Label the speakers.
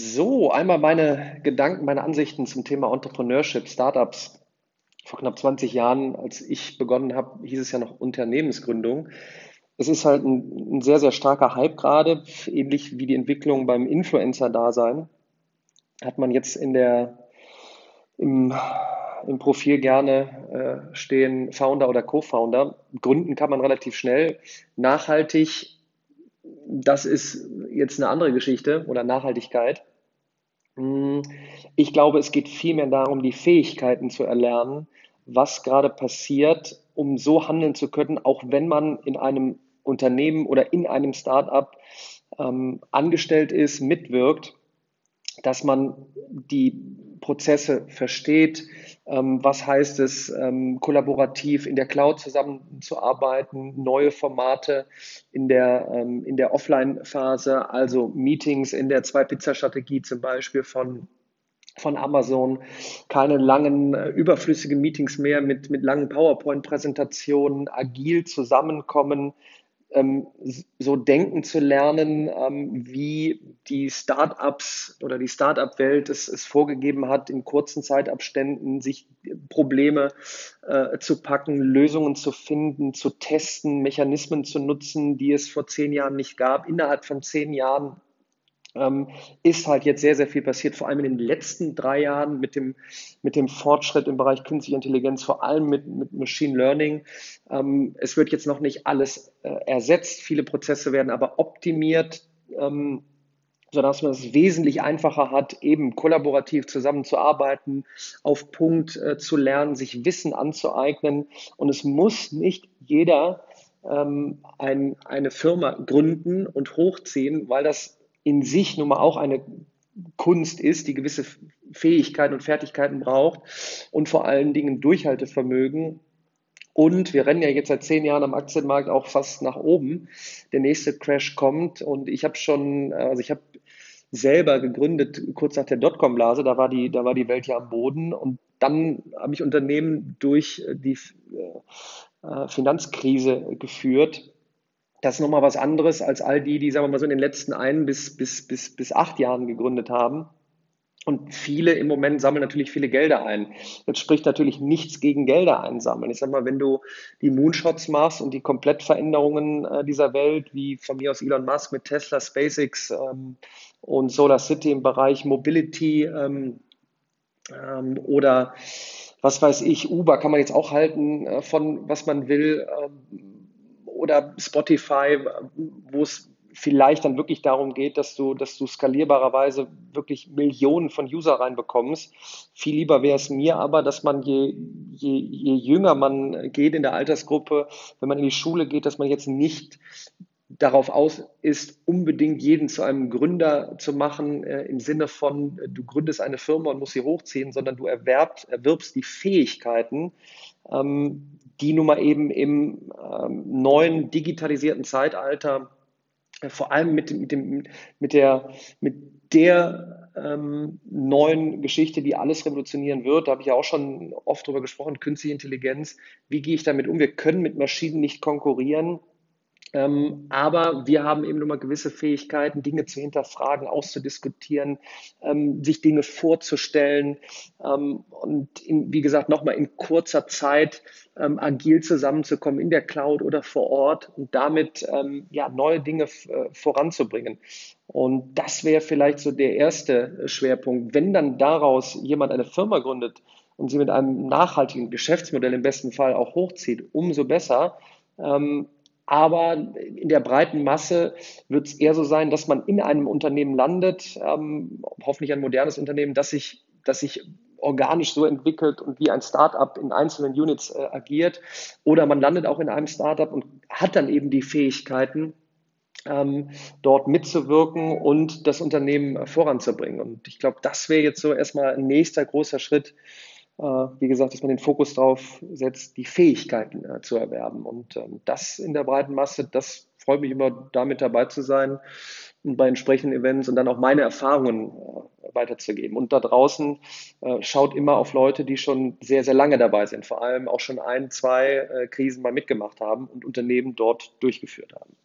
Speaker 1: So, einmal meine Gedanken, meine Ansichten zum Thema Entrepreneurship, Startups. Vor knapp 20 Jahren, als ich begonnen habe, hieß es ja noch Unternehmensgründung. Es ist halt ein, ein sehr, sehr starker Hype gerade, ähnlich wie die Entwicklung beim Influencer-Dasein. Hat man jetzt in der, im, im Profil gerne äh, stehen Founder oder Co-Founder. Gründen kann man relativ schnell. Nachhaltig das ist jetzt eine andere Geschichte oder Nachhaltigkeit. Hm, ich glaube, es geht vielmehr darum, die Fähigkeiten zu erlernen, was gerade passiert, um so handeln zu können, auch wenn man in einem Unternehmen oder in einem Startup ähm, angestellt ist, mitwirkt, dass man die Prozesse versteht, was heißt es, ähm, kollaborativ in der Cloud zusammenzuarbeiten, neue Formate in der, ähm, in der Offline-Phase, also Meetings in der Zwei-Pizza-Strategie zum Beispiel von von Amazon, keine langen, äh, überflüssigen Meetings mehr mit, mit langen PowerPoint-Präsentationen, agil zusammenkommen, ähm, so denken zu lernen, ähm, wie die Startups oder die Startup-Welt es, es vorgegeben hat, in kurzen Zeitabständen sich Probleme äh, zu packen, Lösungen zu finden, zu testen, Mechanismen zu nutzen, die es vor zehn Jahren nicht gab, innerhalb von zehn Jahren ähm, ist halt jetzt sehr, sehr viel passiert, vor allem in den letzten drei Jahren mit dem, mit dem Fortschritt im Bereich künstliche Intelligenz, vor allem mit, mit Machine Learning. Ähm, es wird jetzt noch nicht alles äh, ersetzt, viele Prozesse werden aber optimiert. Ähm, sodass man es wesentlich einfacher hat, eben kollaborativ zusammenzuarbeiten, auf Punkt äh, zu lernen, sich Wissen anzueignen. Und es muss nicht jeder ähm, ein, eine Firma gründen und hochziehen, weil das in sich nun mal auch eine Kunst ist, die gewisse Fähigkeiten und Fertigkeiten braucht und vor allen Dingen Durchhaltevermögen. Und wir rennen ja jetzt seit zehn Jahren am Aktienmarkt auch fast nach oben. Der nächste Crash kommt und ich habe schon, also ich habe selber gegründet kurz nach der Dotcom-Blase, da war die, da war die Welt ja am Boden und dann habe ich Unternehmen durch die äh, Finanzkrise geführt das ist nochmal was anderes als all die, die, sagen wir mal so, in den letzten ein bis, bis, bis, bis acht Jahren gegründet haben. Und viele im Moment sammeln natürlich viele Gelder ein. Jetzt spricht natürlich nichts gegen Gelder einsammeln. Ich sag mal, wenn du die Moonshots machst und die Komplettveränderungen äh, dieser Welt, wie von mir aus Elon Musk mit Tesla, SpaceX ähm, und Solar City im Bereich Mobility ähm, ähm, oder was weiß ich, Uber kann man jetzt auch halten äh, von was man will. Ähm, oder Spotify, wo es vielleicht dann wirklich darum geht, dass du, dass du skalierbarerweise wirklich Millionen von User reinbekommst. Viel lieber wäre es mir aber, dass man je, je, je jünger man geht in der Altersgruppe, wenn man in die Schule geht, dass man jetzt nicht darauf aus ist, unbedingt jeden zu einem Gründer zu machen, äh, im Sinne von, du gründest eine Firma und musst sie hochziehen, sondern du erwerbst, erwirbst die Fähigkeiten, ähm, die nun mal eben im ähm, neuen digitalisierten Zeitalter äh, vor allem mit, mit, dem, mit der, mit der ähm, neuen Geschichte, die alles revolutionieren wird, da habe ich ja auch schon oft drüber gesprochen, künstliche Intelligenz, wie gehe ich damit um? Wir können mit Maschinen nicht konkurrieren. Ähm, aber wir haben eben nur mal gewisse Fähigkeiten, Dinge zu hinterfragen, auszudiskutieren, ähm, sich Dinge vorzustellen ähm, und in, wie gesagt nochmal in kurzer Zeit ähm, agil zusammenzukommen in der Cloud oder vor Ort und damit ähm, ja neue Dinge äh, voranzubringen. Und das wäre vielleicht so der erste Schwerpunkt. Wenn dann daraus jemand eine Firma gründet und sie mit einem nachhaltigen Geschäftsmodell im besten Fall auch hochzieht, umso besser. Ähm, aber in der breiten Masse wird es eher so sein, dass man in einem Unternehmen landet, ähm, hoffentlich ein modernes Unternehmen, das sich, das sich organisch so entwickelt und wie ein Startup in einzelnen Units äh, agiert. Oder man landet auch in einem Startup und hat dann eben die Fähigkeiten, ähm, dort mitzuwirken und das Unternehmen äh, voranzubringen. Und ich glaube, das wäre jetzt so erstmal ein nächster großer Schritt, wie gesagt, dass man den Fokus darauf setzt, die Fähigkeiten äh, zu erwerben. Und ähm, das in der breiten Masse, das freut mich immer, damit dabei zu sein und bei entsprechenden Events und dann auch meine Erfahrungen äh, weiterzugeben. Und da draußen schaut immer auf Leute, die schon sehr, sehr lange dabei sind, vor allem auch schon ein, zwei Krisen mal mitgemacht haben und Unternehmen dort durchgeführt haben.